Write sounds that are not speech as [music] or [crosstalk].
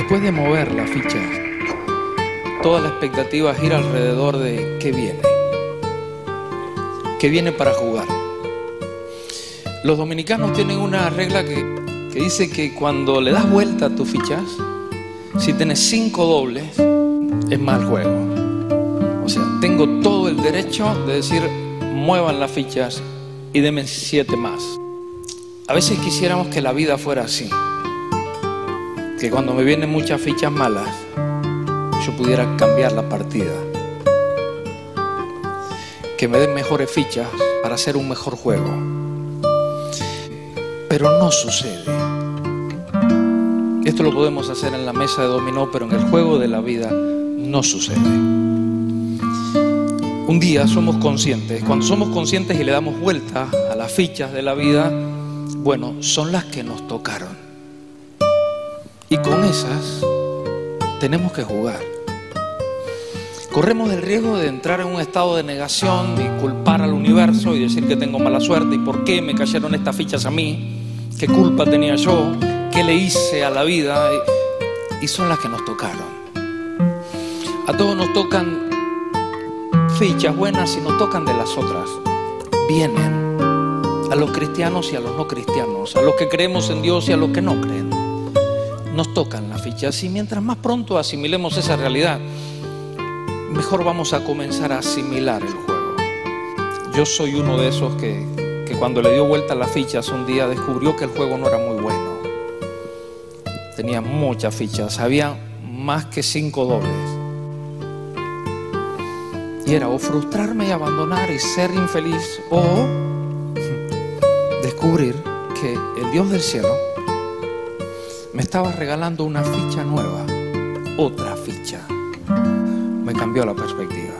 Después de mover la ficha, toda la expectativa gira alrededor de qué viene. ¿Qué viene para jugar? Los dominicanos tienen una regla que, que dice que cuando le das vuelta a tus fichas, si tienes cinco dobles, es mal juego. O sea, tengo todo el derecho de decir, muevan las fichas y denme siete más. A veces quisiéramos que la vida fuera así que cuando me vienen muchas fichas malas, yo pudiera cambiar la partida. Que me den mejores fichas para hacer un mejor juego. Pero no sucede. Esto lo podemos hacer en la mesa de dominó, pero en el juego de la vida no sucede. Un día somos conscientes, cuando somos conscientes y le damos vuelta a las fichas de la vida, bueno, son las que nos tocaron. Y con esas tenemos que jugar. Corremos el riesgo de entrar en un estado de negación y culpar al universo y decir que tengo mala suerte y por qué me cayeron estas fichas a mí, qué culpa tenía yo, qué le hice a la vida. Y son las que nos tocaron. A todos nos tocan fichas buenas y nos tocan de las otras. Vienen a los cristianos y a los no cristianos, a los que creemos en Dios y a los que no creen nos tocan las fichas. Y mientras más pronto asimilemos esa realidad, mejor vamos a comenzar a asimilar el juego. Yo soy uno de esos que, que cuando le dio vuelta a las fichas un día descubrió que el juego no era muy bueno. Tenía muchas fichas, había más que cinco dobles. Y era o frustrarme y abandonar y ser infeliz o [laughs] descubrir que el Dios del cielo me estaba regalando una ficha nueva, otra ficha. Me cambió la perspectiva.